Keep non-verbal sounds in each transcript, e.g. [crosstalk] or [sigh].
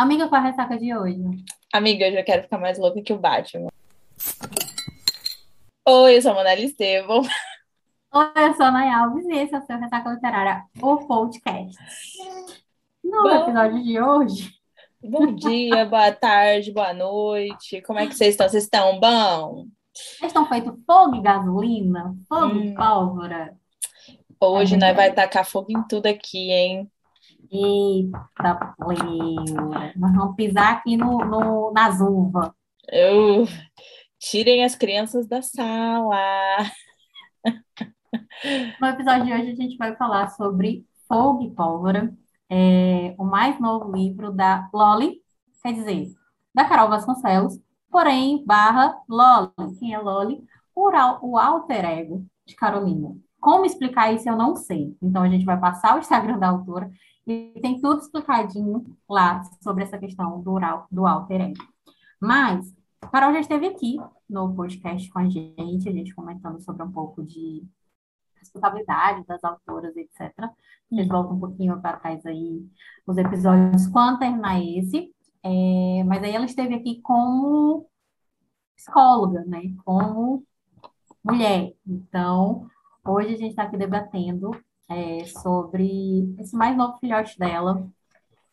Amiga, qual é a ressaca de hoje? Amiga, eu já quero ficar mais louca que o Batman. Oi, eu sou a Monela Estevam. Oi, eu sou a Nay Alves e esse é o seu Ressaca Literária, o podcast. No Bom, episódio de hoje, bom dia, boa tarde, boa noite. Como é que vocês estão? Vocês estão bom? eles estão feito fogo e gasolina, fogo e Hum, pólvora. A hoje gente nós vai. tacar fogo em tudo aqui, hein? Eita, pleura. Nós vamos pisar aqui no, no, nas uvas. Eu... Tirem as crianças da sala. No episódio de hoje, a gente vai falar sobre Fogo e Pólvora, é, o mais novo livro da Loli, quer dizer, da Carol Vasconcelos, porém, barra Loli. Quem é Loli? O, o alter ego de Carolina. Como explicar isso, eu não sei. Então, a gente vai passar o Instagram da autora e tem tudo explicadinho lá sobre essa questão do, al- do alter ego. Mas, Carol já esteve aqui no podcast com a gente, a gente comentando sobre um pouco de responsabilidade das autoras, etc. Vocês voltam um pouquinho para trás aí, os episódios quando terminar esse. É, mas aí ela esteve aqui como psicóloga, né? Como mulher. Então, hoje a gente está aqui debatendo é, sobre esse mais novo filhote dela,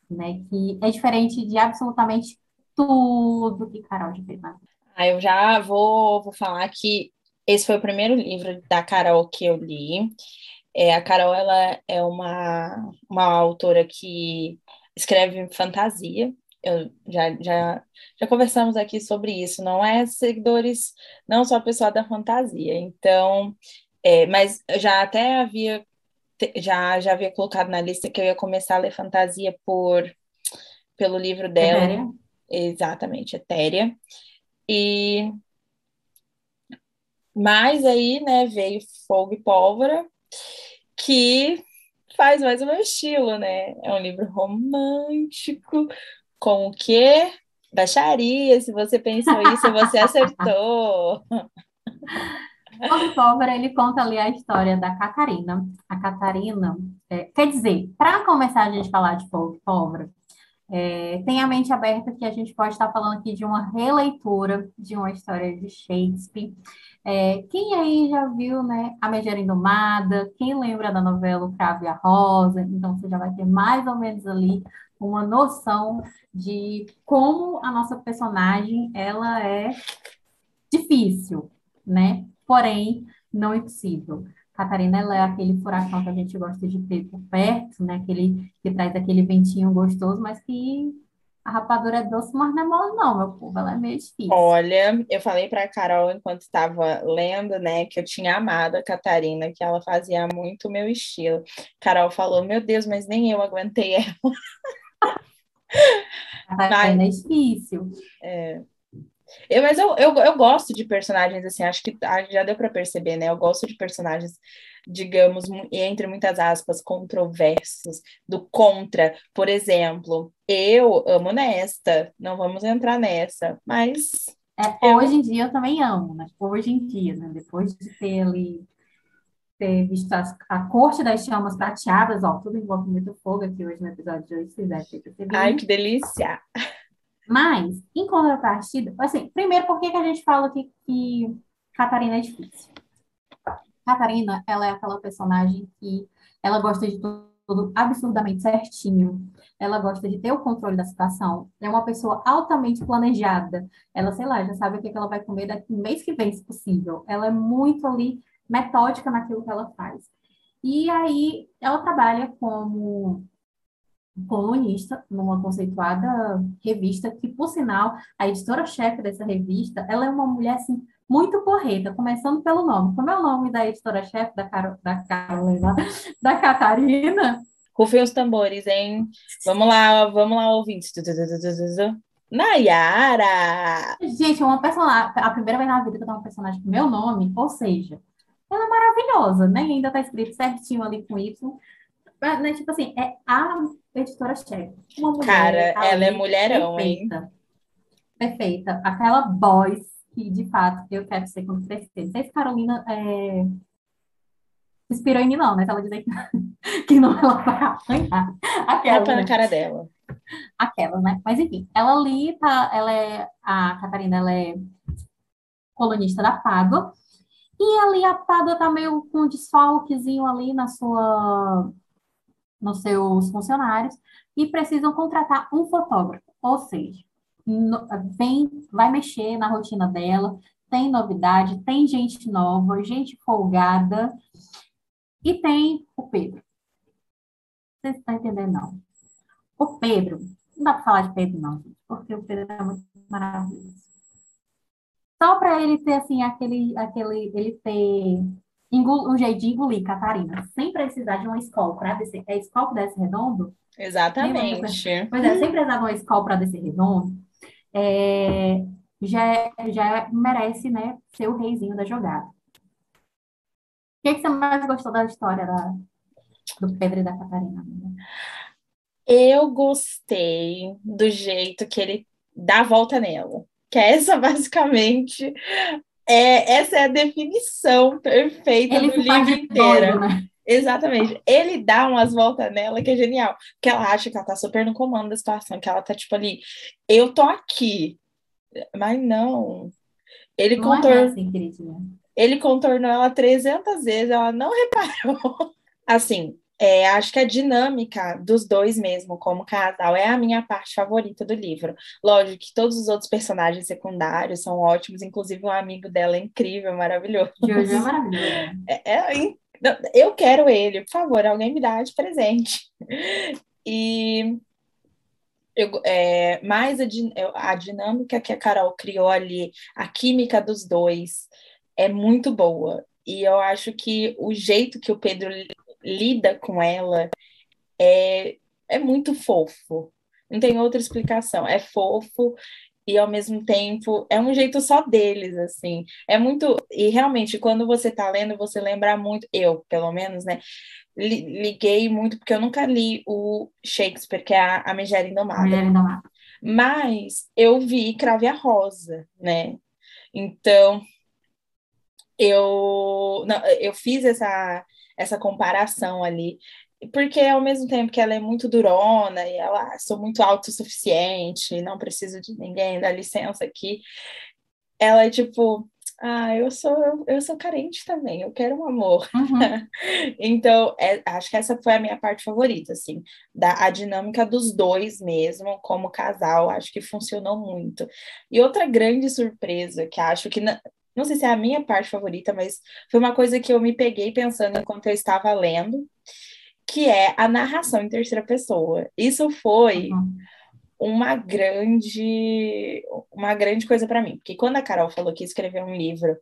né? Que é diferente de absolutamente tudo que Carol já fez na vida. Ah, eu já vou, vou falar que esse foi o primeiro livro da Carol que eu li. É, a Carol, ela é uma, uma autora que escreve fantasia. Eu já, já, já conversamos aqui sobre isso. Não é seguidores, não só pessoal da fantasia. Então, é, mas já até havia, já, já havia colocado na lista que eu ia começar a ler fantasia por, pelo livro dela, Etérea? exatamente, Etérea. E mas aí, né, veio Fogo e Pólvora, que faz mais o meu estilo, né? É um livro romântico, com o quê? Baixaria. Se você pensou isso, você acertou. [laughs] E Pólvora, ele conta ali a história da Catarina. A Catarina, é, quer dizer, para começar a gente falar de e Pólvora, é, tenha a mente aberta que a gente pode estar falando aqui de uma releitura de uma história de Shakespeare. É, quem aí já viu, né, A Megera Indomada? Quem lembra da novela O Cravo e a Rosa? Então, você já vai ter mais ou menos ali uma noção de como a nossa personagem, ela é difícil, né? Porém, não impossível. Catarina, ela é aquele furacão que a gente gosta de ter por perto, né? Aquele que traz aquele ventinho gostoso, mas que a rapadura é doce, mas não é mole, não, meu povo. Ela é meio difícil. Olha, eu falei para a Carol enquanto estava lendo, né, que eu tinha amado a Catarina, que ela fazia muito o meu estilo. Carol falou: Meu Deus, mas nem eu aguentei ela. [laughs] Catarina é Mas, difícil. Eu, mas eu, eu, eu gosto de personagens assim, acho que ah, já deu para perceber, né? Eu gosto de personagens, digamos, entre muitas aspas, controversos, do contra. Por exemplo, eu amo Nesta, não vamos entrar nessa, mas É, eu. hoje em dia eu também amo, né? Hoje em dia, né? Depois de ter ali, ter visto as- a corte das chamas prateadas, ó, tudo envolve muito fogo aqui hoje no episódio de hoje, vocês devem ter Ai, percebido. que delícia! Mas, em contrapartida, assim, primeiro, por que que a gente fala que, que Catarina é difícil? Catarina, ela é aquela personagem que ela gosta de tudo, absurdamente certinho. Ela gosta de ter o controle da situação. É uma pessoa altamente planejada. Ela, sei lá, já sabe o que que ela vai comer daqui mês que vem, se possível. Ela é muito ali metódica naquilo que ela faz. E aí, ela trabalha como colunista numa conceituada revista, que, por sinal, a editora-chefe dessa revista, ela é uma mulher, assim, muito porreta, começando pelo nome. Como é o nome da editora-chefe da, Caro, da Carolina, [laughs] da Catarina? Rufem os tambores, hein? Vamos lá, vamos lá, ouvintes. Nayara! Gente, é uma personagem, a primeira vez na vida que eu tenho uma personagem com meu nome, ou seja, ela é maravilhosa, né? E ainda tá escrito certinho ali com Y. Mas, né, tipo assim, é a editora-chefe. Uma mulher Cara, ela é mulherão, hein? perfeita. Perfeita. Aquela voz que, de fato, eu quero ser quando crescer. Não sei se Carolina é, inspirou em mim, não, né? Se ela dizer que, [laughs] que não, ela vai apanhar. Aquela, Tapa na né? cara dela. Aquela, né? Mas enfim, ela ali tá, ela é, a Catarina, ela é colunista da Pádua, e ali a Pádua tá meio com um desfalquezinho ali na sua, nos seus funcionários, e precisam contratar um fotógrafo, ou seja, no, vem, vai mexer na rotina dela, tem novidade, tem gente nova, gente folgada, e tem o Pedro. Vocês estão entendendo, não? O Pedro, não dá para falar de Pedro, não, porque o Pedro é muito maravilhoso. Só para ele ter, assim, aquele, aquele, ele ter um jeito de engolir Catarina, sem precisar de uma escola para descer. É escola que desce redondo? Exatamente. Pois é, sem precisar de uma escola para descer redondo, é, já, já merece, né, ser o reizinho da jogada. O que, que você mais gostou da história da, do Pedro e da Catarina? Eu gostei do jeito que ele dá a volta nela. Que é essa, [laughs] basicamente, é, essa é a definição perfeita ele do livro inteiro. né? Exatamente. Ele dá umas voltas nela que é genial. Porque ela acha que ela tá super no comando da situação, que ela tá tipo ali, eu tô aqui. Mas não. Ele não contornou. É assim, ele contornou ela 300 vezes, ela não reparou. [laughs] Assim, é, acho que a dinâmica dos dois mesmo, como casal, é a minha parte favorita do livro. Lógico que todos os outros personagens secundários são ótimos, inclusive um amigo dela é incrível, maravilhoso. Jojo é maravilhoso. [laughs] É, é, eu quero ele, por favor, alguém me dá de presente. E eu, é, mais a, a dinâmica que a Carol criou ali, a química dos dois, é muito boa. E eu acho que o jeito que o Pedro lida com ela é, é muito fofo. Não tem outra explicação. É fofo e ao mesmo tempo é um jeito só deles, assim. É muito. E realmente, quando você tá lendo, você lembra muito, eu, pelo menos, né? Liguei muito, porque eu nunca li o Shakespeare, que é a, a Megera Indomada. Megera Indomada. Mas eu vi Crave a Rosa, né? Então, eu, não, eu fiz essa essa comparação ali. Porque ao mesmo tempo que ela é muito durona e ela ah, sou muito autossuficiente, não preciso de ninguém, dá licença aqui. Ela é tipo, ah, eu sou eu sou carente também, eu quero um amor. Uhum. [laughs] então, é, acho que essa foi a minha parte favorita, assim, da a dinâmica dos dois mesmo, como casal, acho que funcionou muito. E outra grande surpresa que acho que não sei se é a minha parte favorita, mas foi uma coisa que eu me peguei pensando enquanto eu estava lendo, que é a narração em terceira pessoa. Isso foi uhum. uma grande uma grande coisa para mim, porque quando a Carol falou que escreveu um livro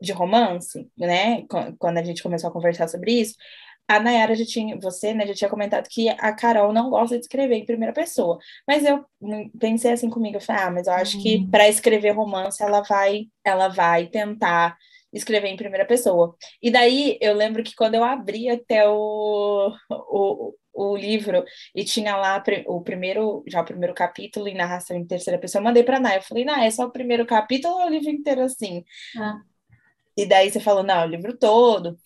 de romance, né, quando a gente começou a conversar sobre isso, a Nayara já tinha, você, né, já tinha comentado que a Carol não gosta de escrever em primeira pessoa. Mas eu pensei assim comigo, eu falei, ah, mas eu acho que uhum. para escrever romance ela vai, ela vai tentar escrever em primeira pessoa. E daí eu lembro que quando eu abri até o, o, o livro e tinha lá o primeiro, já o primeiro capítulo em narração em terceira pessoa, eu mandei para Naya, eu falei, Naya, é só o primeiro capítulo ou é o livro inteiro assim? Ah. E daí você falou, não, o livro todo.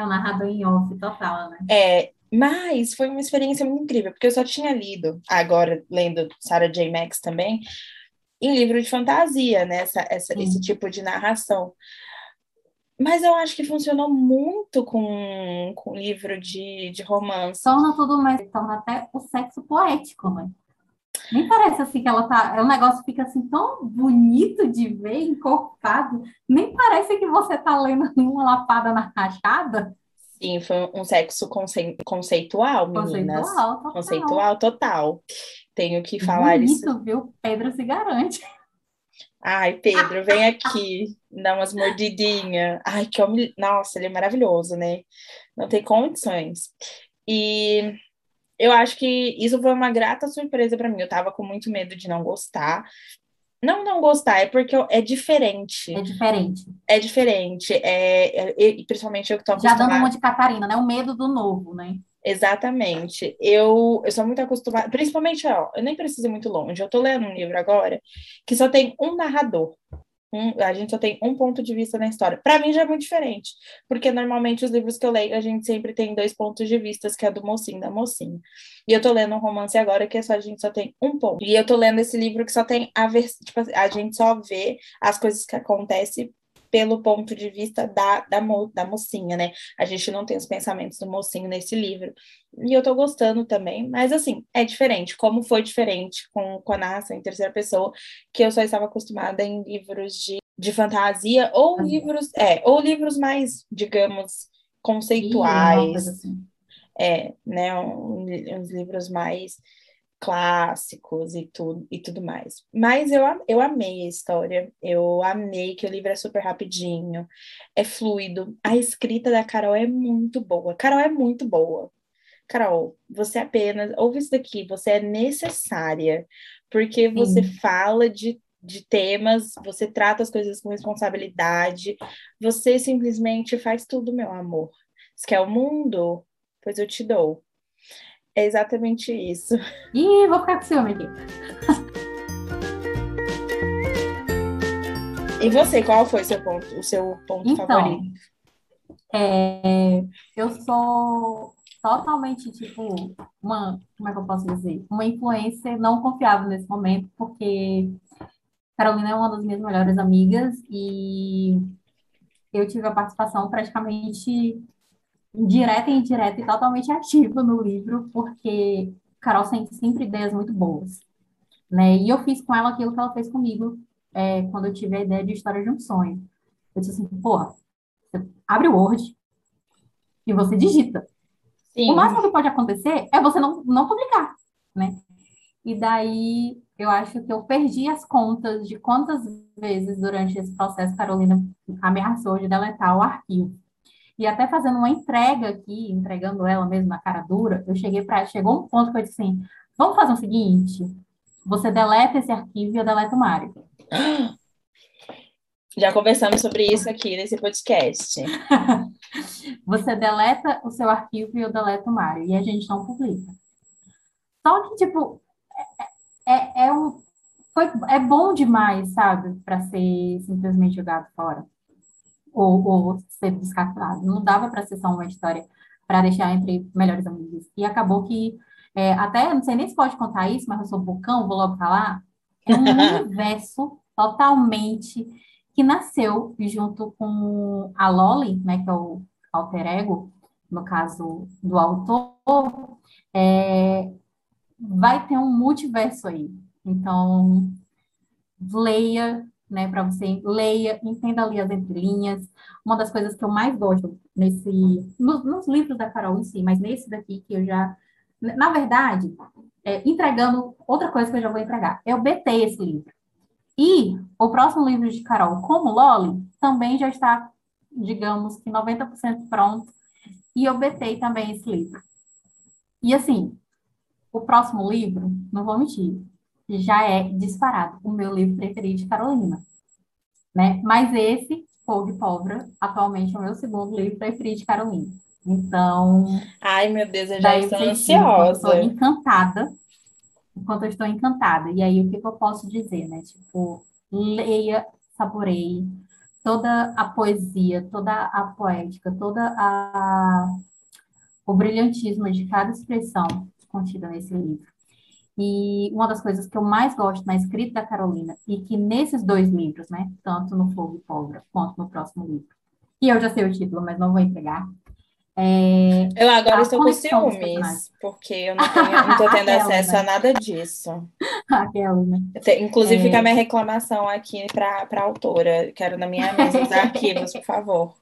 É um narrador em off total, né? É, mas foi uma experiência muito incrível, porque eu só tinha lido, agora lendo Sarah J. Max também, em livro de fantasia, né? Essa, essa esse tipo de narração. Mas eu acho que funcionou muito com, com livro de, de romance. Torna tudo mais, torna até o sexo poético, né? Nem parece assim que ela tá. O negócio fica assim tão bonito de ver, encorpado. Nem parece que você tá lendo [laughs] uma lapada na rachada. Sim, foi um sexo conce... conceitual, meninas. Conceitual total. Conceitual total. Tenho que falar bonito, isso. viu? Pedro se garante. Ai, Pedro, vem aqui, dá umas mordidinhas. Ai, que homem. Nossa, ele é maravilhoso, né? Não tem condições. E eu acho que isso foi uma grata surpresa para mim. Eu tava com muito medo de não gostar. Não não gostar, é porque é diferente. É diferente. É diferente. É, é, principalmente eu que tô Já dando uma de Catarina, né? O medo do novo, né? Exatamente. Eu, eu sou muito acostumada, principalmente, ó, eu nem preciso ir muito longe. Eu tô lendo um livro agora que só tem um narrador. Um, a gente só tem um ponto de vista na história. Para mim já é muito diferente, porque normalmente os livros que eu leio, a gente sempre tem dois pontos de vista, que é do mocinho da mocinha. E eu tô lendo um romance agora que é só, a gente só tem um ponto. E eu tô lendo esse livro que só tem a ver, tipo, a gente só vê as coisas que acontecem pelo ponto de vista da, da, mo, da mocinha, né? A gente não tem os pensamentos do mocinho nesse livro. E eu tô gostando também, mas assim, é diferente. Como foi diferente com, com a narração em terceira pessoa, que eu só estava acostumada em livros de, de fantasia ou uhum. livros, é, ou livros mais, digamos, conceituais. Assim. É, né? Um, uns livros mais clássicos e tudo, e tudo mais. Mas eu, eu amei a história, eu amei que o livro é super rapidinho, é fluido, a escrita da Carol é muito boa. Carol é muito boa. Carol, você apenas ouve isso daqui, você é necessária, porque você Sim. fala de, de temas, você trata as coisas com responsabilidade, você simplesmente faz tudo, meu amor. Você quer o mundo? Pois eu te dou. É exatamente isso. Ih, vou ficar com ciúme aqui. E você, qual foi seu ponto, o seu ponto então, favorito? É, eu sou totalmente, tipo, uma, como é que eu posso dizer? Uma influência não confiável nesse momento, porque Carolina é uma das minhas melhores amigas e eu tive a participação praticamente direta e indireta e totalmente ativa no livro, porque Carol tem sempre ideias muito boas, né? E eu fiz com ela aquilo que ela fez comigo é, quando eu tive a ideia de História de um Sonho. Eu disse assim, porra, você abre o Word e você digita. Sim. O máximo que pode acontecer é você não, não publicar, né? E daí eu acho que eu perdi as contas de quantas vezes durante esse processo Carolina ameaçou de deletar o arquivo. E até fazendo uma entrega aqui, entregando ela mesmo na cara dura, eu cheguei para chegou um ponto que eu disse assim: vamos fazer o seguinte, você deleta esse arquivo e eu deleto o Mário. Já conversamos sobre isso aqui nesse podcast. [laughs] você deleta o seu arquivo e eu deleto o Mário. E a gente não publica. Só que, tipo, é, é, é um, foi, é bom demais, sabe? Para ser simplesmente jogado fora ou, ou ser descartado. Não dava para ser só uma história para deixar entre melhores amigos. E acabou que, é, até, não sei nem se pode contar isso, mas eu sou bocão, vou logo falar, é um [laughs] universo totalmente que nasceu junto com a Loli, né, que é o alter ego, no caso do autor, é, vai ter um multiverso aí. Então, leia, né, para você leia, entenda ali as entrelinhas. Uma das coisas que eu mais gosto nesse, nos, nos livros da Carol em si, mas nesse daqui que eu já, na verdade, é, entregando outra coisa que eu já vou entregar. Eu betei esse livro. E o próximo livro de Carol, como Loli, também já está, digamos que 90% pronto. E eu betei também esse livro. E assim, o próximo livro, não vou mentir, já é disparado o meu livro preferido de Carolina. Né? Mas esse, Fogo e Pólvora, atualmente é o meu segundo livro preferido de Carolina. Então. Ai, meu Deus, eu já estou ansiosa. Estou encantada. Enquanto eu estou encantada. E aí, o que, que eu posso dizer, né? Tipo, leia, saboreie toda a poesia, toda a poética, toda a o brilhantismo de cada expressão contida nesse livro. E uma das coisas que eu mais gosto na escrita da Carolina, e que nesses dois livros, né, tanto no Fogo e Pólvora quanto no próximo livro, e eu já sei o título, mas não vou entregar, é, eu agora estou com ciúmes, porque eu não, tenho, não tô tendo [laughs] acesso né? a nada disso. [laughs] Aquela, né? Inclusive, é... fica a minha reclamação aqui para a autora. Quero na minha mesa os [laughs] arquivos, por favor.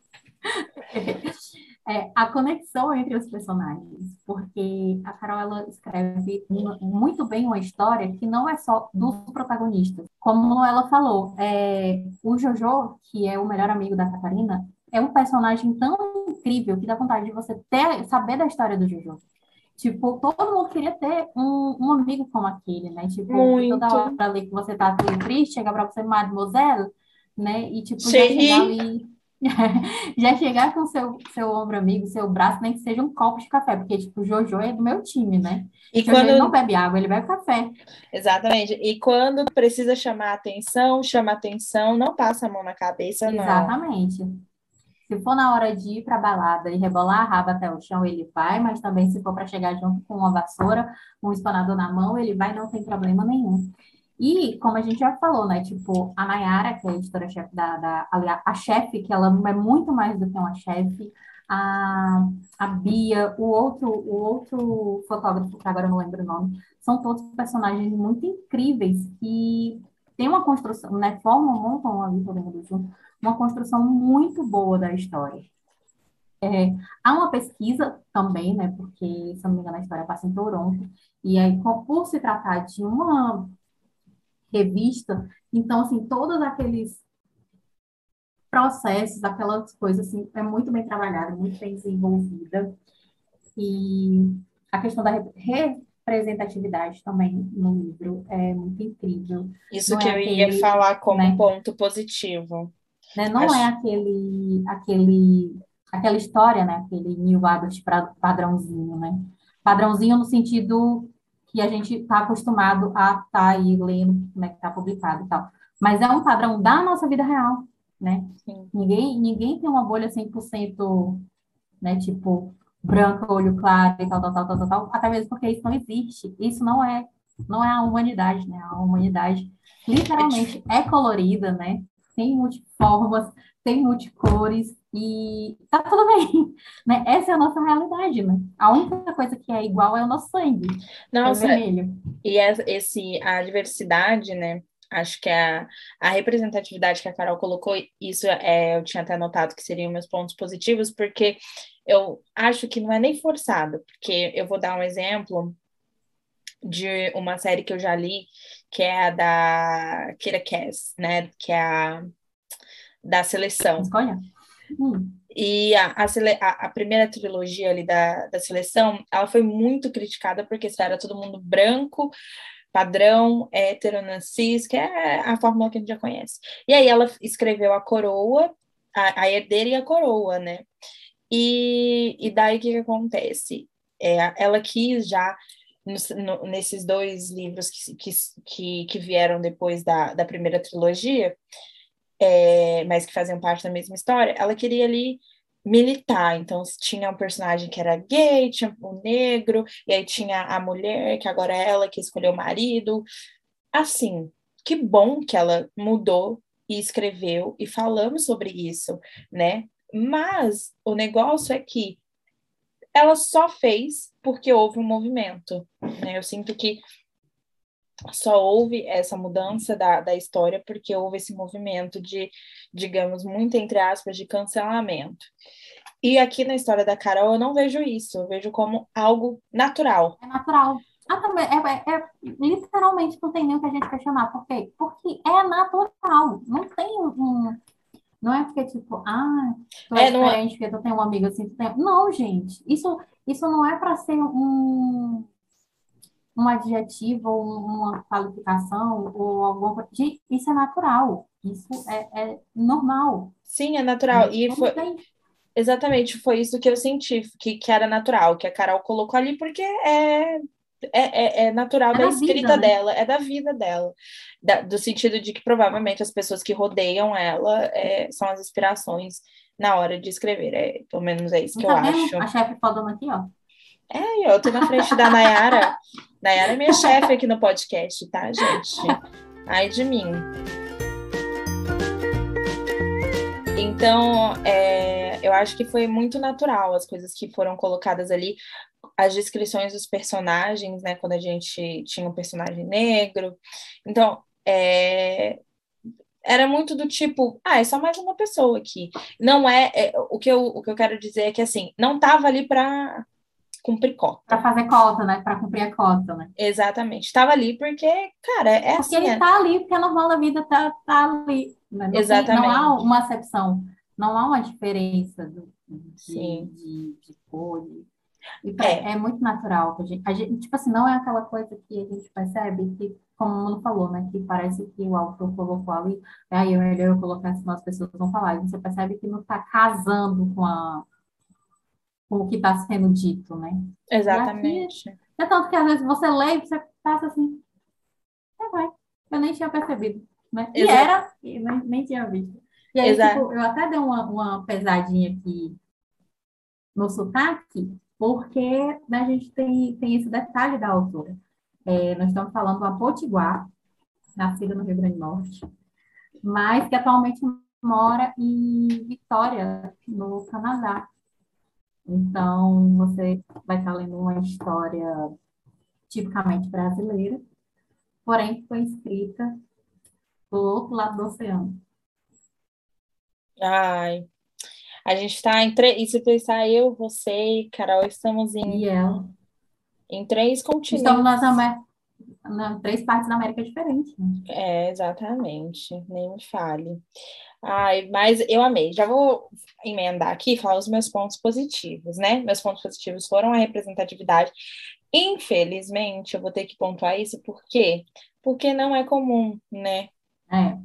É, a conexão entre os personagens, porque a Carol ela escreve muito bem uma história que não é só dos protagonistas. Como ela falou, é, o Jojo, que é o melhor amigo da Catarina, é um personagem tão incrível que dá vontade de você ter, saber da história do Jojo. Tipo, todo mundo queria ter um, um amigo como aquele, né? Tipo, Muito. toda hora ali que você tá triste, chega pra você, mademoiselle, né? E tipo, já chegar ali [laughs] Já chegar com seu, seu ombro amigo, seu braço, nem que seja um copo de café, porque, tipo, o Jojo é do meu time, né? E Jojo quando... ele não bebe água, ele bebe café. Exatamente. E quando precisa chamar atenção, chama atenção, não passa a mão na cabeça, não. Exatamente. Se for na hora de ir para a balada e rebolar a raba até o chão, ele vai, mas também se for para chegar junto com uma vassoura, um espanador na mão, ele vai, não tem problema nenhum. E, como a gente já falou, né? Tipo, a Nayara, que é a editora-chefe da, da. Aliás, a chefe, que ela é muito mais do que uma chefe. A, a Bia, o outro, o outro fotógrafo, que agora eu não lembro o nome, são todos personagens muito incríveis que tem uma construção, né? Formam, montam ali todo mundo junto, uma construção muito boa da história. É, há uma pesquisa também, né? Porque, se não me engano, a história passa em Toronto, e aí, por se tratar de uma revista. Então, assim, todos aqueles processos, aquelas coisas, assim, é muito bem trabalhada, muito bem desenvolvida. E a questão da representatividade também no livro é muito incrível. Isso Não que é eu aquele, ia falar como né, ponto positivo. Né, não Acho... é aquele, aquele, aquela história, né? Aquele New Adult padrãozinho, né? Padrãozinho no sentido que a gente está acostumado a estar tá aí lendo como é que está publicado e tal. Mas é um padrão da nossa vida real, né? Sim. Ninguém, ninguém tem uma bolha 100%, né? Tipo, branco, olho claro e tal, tal, tal, tal, tal, tal, até mesmo porque isso não existe. Isso não é, não é a humanidade, né? A humanidade literalmente é colorida, né? Tem multiformas, tem multicores, e tá tudo bem, [laughs] né? Essa é a nossa realidade, né? A única coisa que é igual é o nosso sangue. Nossa, é vermelho. e esse, a diversidade, né? Acho que a, a representatividade que a Carol colocou, isso é, eu tinha até notado que seriam meus pontos positivos, porque eu acho que não é nem forçado, porque eu vou dar um exemplo de uma série que eu já li, que é a da Kira Cass, né? Que é a da seleção. Escolha. Hum. E a, a, a, primeira trilogia ali da, da seleção, ela foi muito criticada porque era todo mundo branco, padrão, hétero, que é a fórmula que a gente já conhece. E aí ela escreveu a coroa, a, a herdeira e a coroa, né? E, e daí o que, que acontece? É, ela quis já no, nesses dois livros que, que, que, vieram depois da, da primeira trilogia, é, mas que faziam parte da mesma história, ela queria ali militar. Então, tinha um personagem que era gay, tinha um negro, e aí tinha a mulher, que agora é ela que escolheu o marido. Assim, que bom que ela mudou e escreveu e falamos sobre isso, né? Mas o negócio é que ela só fez porque houve um movimento, né? Eu sinto que só houve essa mudança da, da história porque houve esse movimento de, digamos, muito entre aspas, de cancelamento. E aqui na história da Carol eu não vejo isso, eu vejo como algo natural. É natural. Ah, também, é, é, é, literalmente não tem nem o que a gente questionar. Por quê? Porque é natural. Não tem um. Não é porque, tipo, ah, tu é, é diferente, é... porque tu tem um amigo assim. Tem... Não, gente. Isso, isso não é para ser um um adjetivo ou uma qualificação ou alguma coisa. Isso é natural, isso é, é normal. Sim, é natural. E foi. Exatamente, foi isso que eu senti, que, que era natural, que a Carol colocou ali, porque é, é, é, é natural é da, escrita vida, né? dela, é da vida dela. Da, do sentido de que provavelmente as pessoas que rodeiam ela é, são as inspirações na hora de escrever. É, pelo menos é isso que tá eu vendo? acho. A chefe falando aqui, ó. É, eu tô na frente da Nayara. Nayara é minha chefe aqui no podcast, tá, gente? Ai de mim. Então, é, eu acho que foi muito natural as coisas que foram colocadas ali, as descrições dos personagens, né? Quando a gente tinha um personagem negro. Então, é, era muito do tipo, ah, é só mais uma pessoa aqui. Não é, é o, que eu, o que eu quero dizer é que assim, não tava ali para cumprir cota. Para fazer cota, né? Para cumprir a cota, né? Exatamente. Estava ali porque, cara, é porque assim. Porque ele é... tá ali, porque é normal da vida tá, tá ali. Né? Não Exatamente. Tem, não há uma acepção, não há uma diferença do, de, de, de cor. De... É. é. muito natural. A gente, a gente, tipo assim, não é aquela coisa que a gente percebe que como o Mano falou, né? Que parece que o autor colocou ali, aí é melhor eu colocar senão as pessoas vão falar. E você percebe que não está casando com, a, com o que está sendo dito, né? Exatamente. Aqui, é tanto que às vezes você lê e você passa assim, é, vai, eu nem tinha percebido, né? E Exato. era, e nem, nem tinha visto. E aí, tipo, eu até dei uma, uma pesadinha aqui no sotaque, porque né, a gente tem, tem esse detalhe da autora. É, nós estamos falando uma potiguar, nascida no Rio Grande do Norte, mas que atualmente mora em Vitória, no Canadá. Então, você vai estar lendo uma história tipicamente brasileira, porém foi escrita do outro lado do oceano. Ai, a gente está em três. E se pensar eu, você e Carol, estamos em, e ela. em três continentes. Estamos nas Amé... na três partes da América diferentes. Né? É, exatamente. Nem me fale. Ai, mas eu amei. Já vou emendar aqui e falar os meus pontos positivos, né? Meus pontos positivos foram a representatividade. Infelizmente, eu vou ter que pontuar isso, por quê? Porque não é comum, né? É.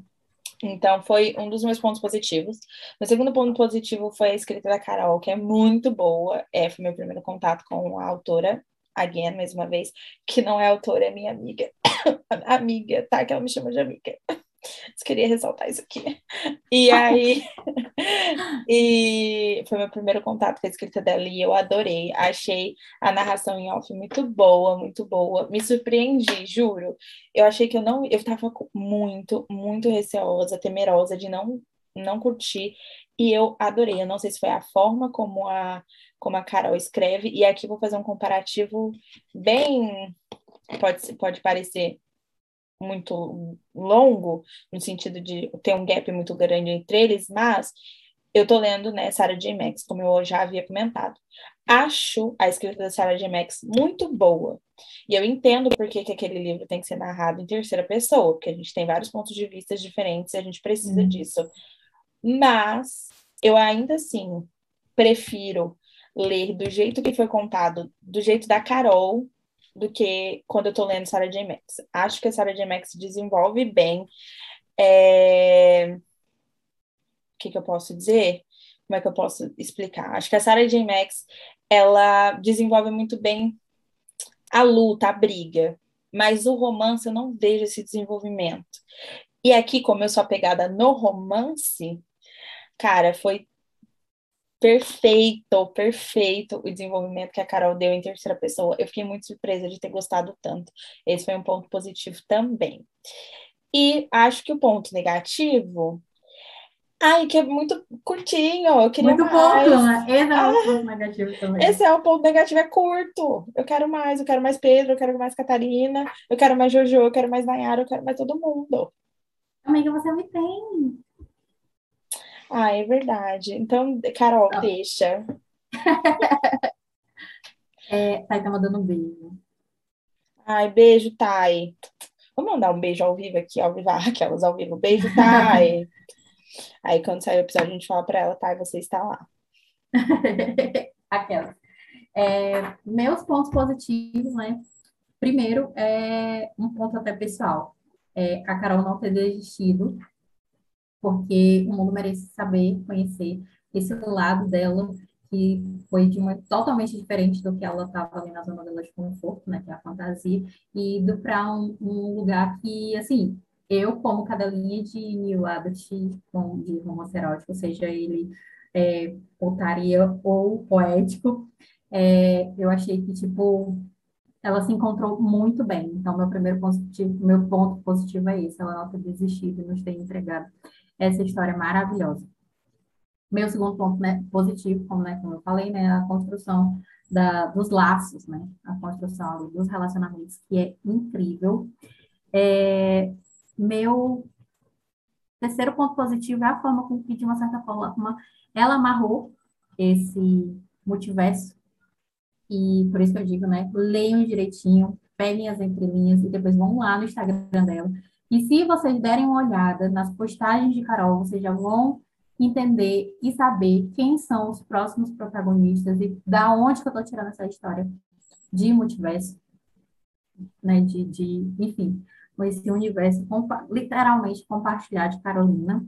Então, foi um dos meus pontos positivos. Meu segundo ponto positivo foi a escrita da Carol, que é muito boa. É, foi meu primeiro contato com a autora, again, mais uma vez, que não é autora, é minha amiga. [coughs] amiga, tá? Que ela me chama de amiga. Só queria ressaltar isso aqui. E aí, [laughs] e foi meu primeiro contato com a escrita dela e eu adorei. Achei a narração em off muito boa, muito boa. Me surpreendi, juro. Eu achei que eu não, eu tava muito, muito receosa, temerosa de não não curtir e eu adorei. Eu não sei se foi a forma como a como a Carol escreve e aqui vou fazer um comparativo bem pode pode parecer muito longo, no sentido de ter um gap muito grande entre eles, mas eu tô lendo, né, Sarah J. Max, como eu já havia comentado. Acho a escrita da Sarah J. Max muito boa. E eu entendo por que, que aquele livro tem que ser narrado em terceira pessoa, porque a gente tem vários pontos de vista diferentes e a gente precisa uhum. disso. Mas eu ainda assim prefiro ler do jeito que foi contado, do jeito da Carol, do que quando eu tô lendo Sarah J. Max. Acho que a Sarah J. Max desenvolve bem. É... O que, que eu posso dizer? Como é que eu posso explicar? Acho que a Sarah J. Max ela desenvolve muito bem a luta, a briga, mas o romance eu não vejo esse desenvolvimento. E aqui, como eu sou apegada no romance, cara, foi perfeito, perfeito o desenvolvimento que a Carol deu em terceira pessoa. Eu fiquei muito surpresa de ter gostado tanto. Esse foi um ponto positivo também. E acho que o ponto negativo. Ai, que é muito curtinho. Eu queria muito mais. né? Esse é o ah, ponto negativo também. Esse é o ponto negativo, é curto. Eu quero mais, eu quero mais Pedro, eu quero mais Catarina, eu quero mais Jojo, eu quero mais Nayara, eu quero mais todo mundo. Amiga, você me tem. Ah, é verdade. Então, Carol, ah. deixa. [laughs] é, Thay tá mandando um beijo. Ai, beijo, Thay. Vou mandar um beijo ao vivo aqui, ao vivo, [laughs] aquelas ao vivo. Beijo, Thay. [laughs] Aí, quando sair o episódio, a gente fala para ela, Thay, você está lá. aquelas. É, meus pontos positivos, né? Primeiro, é um ponto até pessoal. É, a Carol não ter desistido porque o mundo merece saber, conhecer esse lado dela, que foi de uma totalmente diferente do que ela estava ali na zona dela de conforto, né, que é a fantasia, e indo para um, um, lugar que, assim, eu, como cadelinha de New Adult, com, de romance erótico, seja ele é, potaria ou poético, é, eu achei que, tipo, ela se encontrou muito bem. Então, meu primeiro positivo, meu ponto positivo é esse, ela não ter desistido e nos ter entregado essa história maravilhosa. Meu segundo ponto né, positivo, como, né, como eu falei, né, a construção da, dos laços, né, a construção dos relacionamentos, que é incrível. É, meu terceiro ponto positivo é a forma com que, de uma certa forma, ela amarrou esse multiverso. E por isso que eu digo, né, leiam direitinho, peguem as entrelinhas e depois vão lá no Instagram dela e se vocês derem uma olhada nas postagens de Carol, vocês já vão entender e saber quem são os próximos protagonistas e da onde que eu estou tirando essa história de multiverso, né, de, de, enfim, esse universo compa literalmente compartilhado de Carolina.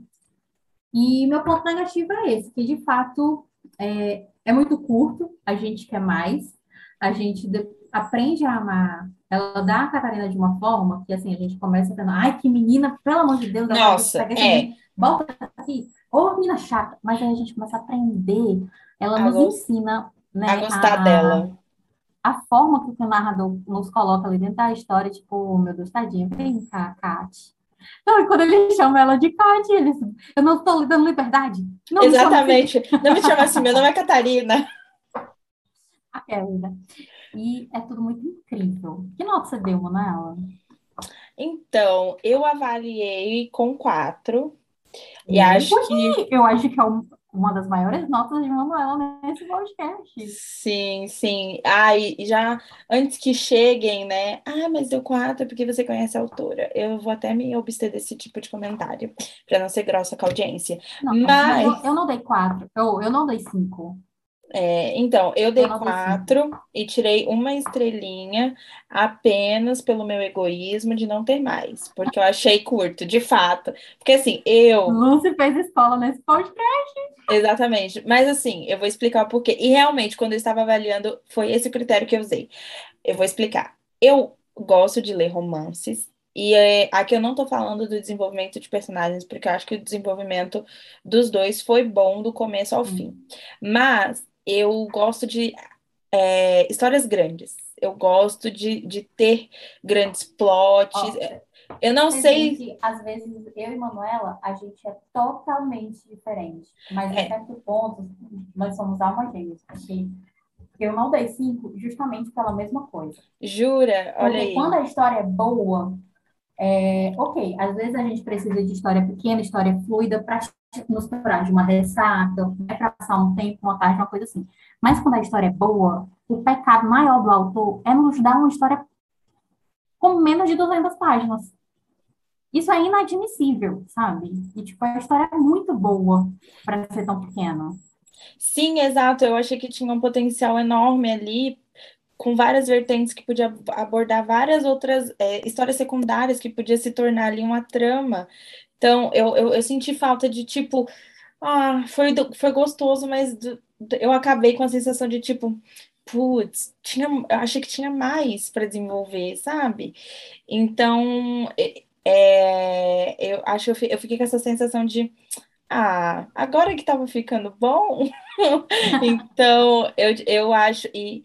E meu ponto negativo é esse, que de fato é, é muito curto, a gente quer mais, a gente aprende a amar. Ela dá a Catarina de uma forma que assim, a gente começa vendo, ai, que menina, pelo amor de Deus, Nossa, é. volta aqui, ô menina chata, mas aí a gente começa a aprender, ela a nos ensina né, a gostar a, dela. A forma que o narrador nos coloca ali dentro da história, tipo, meu Deus, tadinha, vem cá, Kate. Não, e quando ele [laughs] chama ela de Kate, ele eu não estou lhe dando liberdade. Não Exatamente. Me assim. Não me chama assim, meu nome é [laughs] Catarina. Aquela. E é tudo muito incrível. Que nota você deu, Manuela? Então, eu avaliei com quatro. E, e acho que. Eu acho que é um, uma das maiores notas de Manuela nesse podcast. Sim, sim. Ah, e já antes que cheguem, né? Ah, mas deu quatro porque você conhece a autora. Eu vou até me abster desse tipo de comentário, para não ser grossa com a audiência. Não, mas eu, eu, não dei quatro, eu, eu não dei cinco. É, então, eu dei eu quatro e tirei uma estrelinha apenas pelo meu egoísmo de não ter mais, porque eu achei curto, de fato. Porque assim, eu. Lúcia fez escola nesse podcast. Exatamente. Mas assim, eu vou explicar o porquê. E realmente, quando eu estava avaliando, foi esse o critério que eu usei. Eu vou explicar. Eu gosto de ler romances, e é, aqui eu não estou falando do desenvolvimento de personagens, porque eu acho que o desenvolvimento dos dois foi bom do começo ao fim. Mas eu gosto de é, histórias grandes. Eu gosto de, de ter grandes plots. Eu não sei. Gente, às vezes, eu e Manuela, a gente é totalmente diferente. Mas é. em certo ponto, nós somos alma gêmeas. Porque eu não dei cinco justamente pela mesma coisa. Jura? Olha porque aí. quando a história é boa, é, ok, às vezes a gente precisa de história pequena, história fluida, para nos curar de uma ressaca, para passar um tempo, uma tarde, uma coisa assim. Mas quando a história é boa, o pecado maior do autor é nos dar uma história com menos de 200 páginas. Isso é inadmissível, sabe? E, tipo, a história é muito boa para ser tão pequena. Sim, exato. Eu achei que tinha um potencial enorme ali, com várias vertentes que podia abordar várias outras é, histórias secundárias que podia se tornar ali uma trama então, eu, eu, eu senti falta de, tipo, ah, foi, foi gostoso, mas eu acabei com a sensação de, tipo, putz, tinha, eu achei que tinha mais para desenvolver, sabe? Então, é, eu acho que eu fiquei com essa sensação de, ah, agora que estava ficando bom, [laughs] então eu, eu acho, e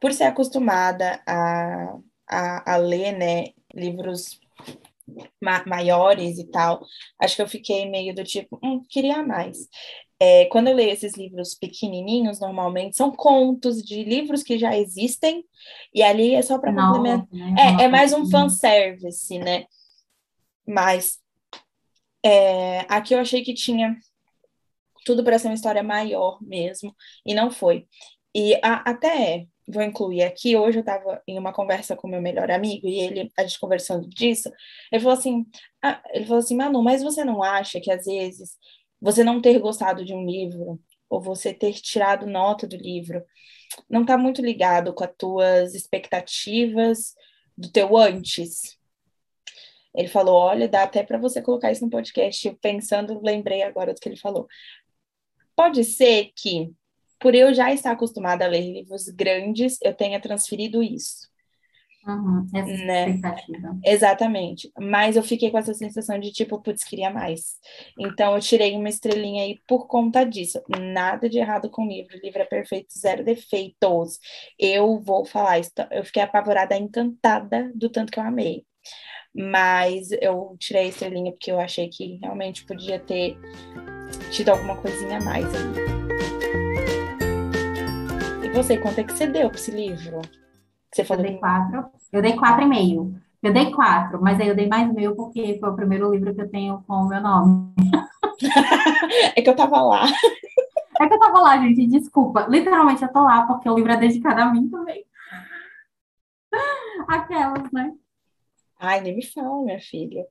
por ser acostumada a, a, a ler, né, livros ma maiores e tal, acho que eu fiquei meio do tipo, hum, queria mais. É, quando eu leio esses livros pequenininhos, normalmente são contos de livros que já existem, e ali é só para complementar. Né? É, é mais um fanservice, né? Mas é, aqui eu achei que tinha tudo para ser uma história maior mesmo, e não foi. E a, até vou incluir aqui, hoje eu estava em uma conversa com meu melhor amigo e ele, a gente conversando disso, ele falou assim, ah, ele falou assim, Manu, mas você não acha que às vezes você não ter gostado de um livro ou você ter tirado nota do livro não está muito ligado com as tuas expectativas do teu antes? Ele falou, olha, dá até para você colocar isso no podcast. Pensando, lembrei agora do que ele falou. Pode ser que por eu já estar acostumada a ler livros grandes, eu tenha transferido isso. Uhum, essa né? expectativa. Exatamente. Mas eu fiquei com essa sensação de tipo, putz, queria mais. Então eu tirei uma estrelinha aí por conta disso. Nada de errado com o livro. O livro é perfeito, zero defeitos. Eu vou falar isso. Eu fiquei apavorada, encantada do tanto que eu amei. Mas eu tirei a estrelinha porque eu achei que realmente podia ter tido alguma coisinha a mais aí você, quanto é que você deu para esse livro? você falou eu dei quatro. Eu dei quatro e meio. Eu dei quatro, mas aí eu dei mais meio porque foi o primeiro livro que eu tenho com o meu nome. [laughs] é que eu tava lá. É que eu tava lá, gente, desculpa. Literalmente eu tô lá porque o livro é dedicado a mim também. [laughs] Aquelas, né? Ai, nem me fala, minha filha.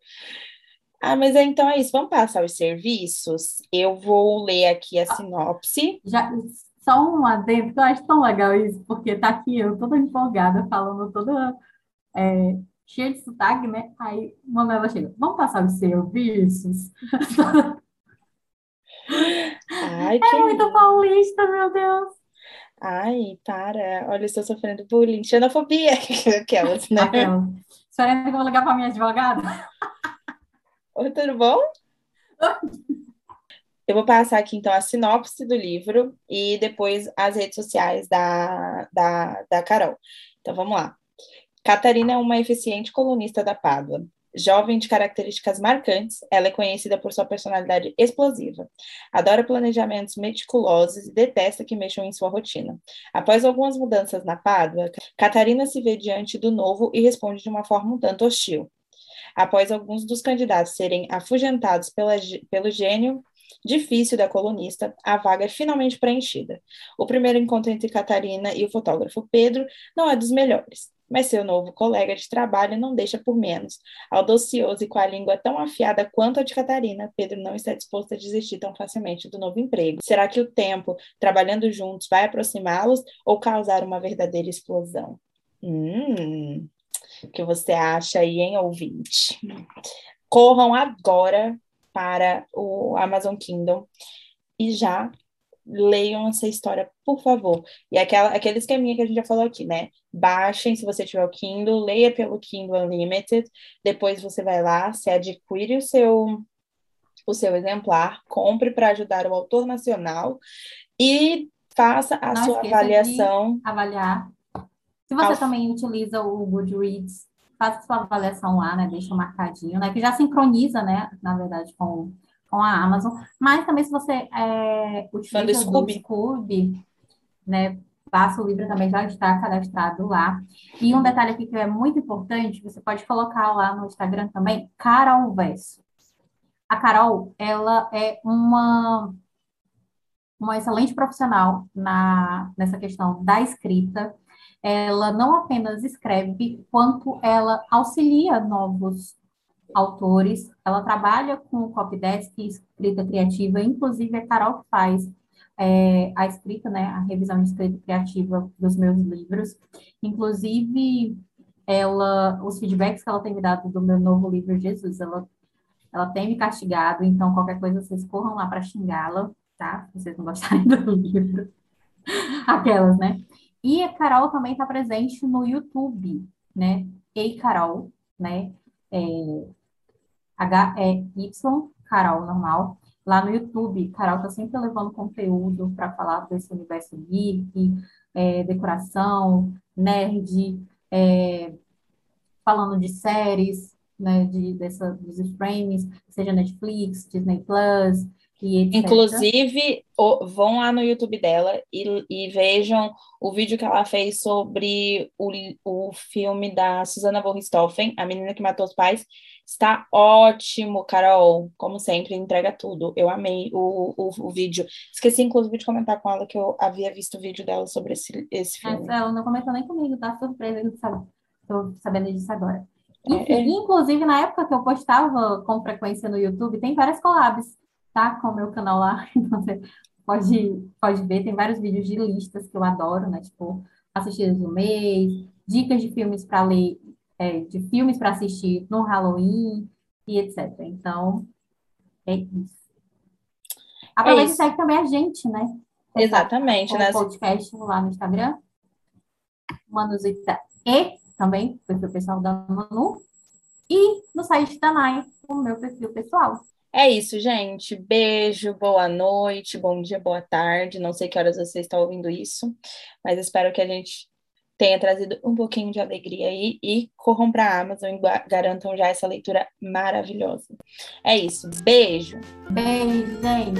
Ah, mas é, então é isso. Vamos passar os serviços. Eu vou ler aqui a sinopse. Já, só um adendo, que eu acho tão legal isso, porque tá aqui eu toda empolgada, falando toda é, cheia de sotaque, né? Aí uma Manuela chega, vamos passar os serviços? Ai, É muito paulista, meu Deus. Ai, para. Olha, eu estou sofrendo bullying, xenofobia. [laughs] Aquelas, né? Aquela. Esperando que eu vou ligar para minha advogada. Oi, tudo bom? [laughs] Eu vou passar aqui, então, a sinopse do livro e depois as redes sociais da, da, da Carol. Então, vamos lá. Catarina é uma eficiente colunista da Pádua. Jovem de características marcantes, ela é conhecida por sua personalidade explosiva. Adora planejamentos meticulosos e detesta que mexam em sua rotina. Após algumas mudanças na Pádua, Catarina se vê diante do novo e responde de uma forma um tanto hostil. Após alguns dos candidatos serem afugentados pela, pelo gênio difícil da colunista, a vaga é finalmente preenchida. O primeiro encontro entre Catarina e o fotógrafo Pedro não é dos melhores mas seu novo colega de trabalho não deixa por menos. Audacioso e com a língua tão afiada quanto a de Catarina, Pedro não está disposto a desistir tão facilmente do novo emprego. Será que o tempo, trabalhando juntos, vai aproximá-los ou causar uma verdadeira explosão? Hum, o que você acha aí, hein, ouvinte? Corram agora para o Amazon Kindle e já leiam essa história, por favor. E aquela, aquele esqueminha que a gente já falou aqui, né? Baixem, se você tiver o Kindle, leia pelo Kindle Unlimited, depois você vai lá, se adquire o seu o seu exemplar, compre para ajudar o autor nacional e faça a Não sua avaliação. avaliar. Se você Ao- também utiliza o Goodreads, faça sua avaliação lá, né? Deixa marcadinho, né? Que já sincroniza, né? Na verdade, com, com a Amazon. Mas também se você é, do utiliza o Scooby. Scooby, né? Faça o livro também já está cadastrado lá. E um detalhe aqui que é muito importante, você pode colocar lá no Instagram também, Carol Verso. A Carol, ela é uma uma excelente profissional na, nessa questão da escrita. Ela não apenas escreve, quanto ela auxilia novos autores. Ela trabalha com copydesk e escrita criativa, inclusive a Carol que faz é, a escrita, né, a revisão de escrita criativa dos meus livros. Inclusive, ela, os feedbacks que ela tem me dado do meu novo livro Jesus, ela, ela tem me castigado, então qualquer coisa vocês corram lá para xingá-la tá? Se vocês não gostarem [laughs] do livro. Aquelas, né? E a Carol também está presente no YouTube, né? Ei Carol, né? É, H-E-Y, Carol normal. Lá no YouTube, Carol está sempre levando conteúdo para falar desse universo geek, é, decoração, nerd, é, falando de séries, né? De, dessa, dos streams, seja Netflix, Disney Plus. Inclusive, o- vão lá no YouTube dela e, e vejam o vídeo que ela fez sobre o, o filme da Susana von Richthofen, A Menina que Matou os Pais. Está ótimo, Carol. Como sempre, entrega tudo. Eu amei o, o, o vídeo. Esqueci, inclusive, de comentar com ela que eu havia visto o vídeo dela sobre esse, esse filme. Essa ela não comentou nem comigo, tá surpresa? Tô sabendo disso agora. É, Enfim, é. inclusive, na época que eu postava com frequência no YouTube, tem várias collabs, tá? Com o meu canal lá. [laughs] Então, você pode, pode ver, tem vários vídeos de listas que eu adoro, né? Tipo, assistidas do mês, dicas de filmes para ler, é, de filmes para assistir no Halloween e etc. Então, é isso. Aproveita e isso. segue também a gente, né? Exatamente. o podcast lá no Instagram. Manuzita e também, perfil pessoal da Manu. E no site da Nai, o meu perfil pessoal. É isso, gente. Beijo, boa noite, bom dia, boa tarde. Não sei que horas você está ouvindo isso, mas espero que a gente tenha trazido um pouquinho de alegria aí e corram para a Amazon e garantam já essa leitura maravilhosa. É isso. Beijo. Beijo, gente.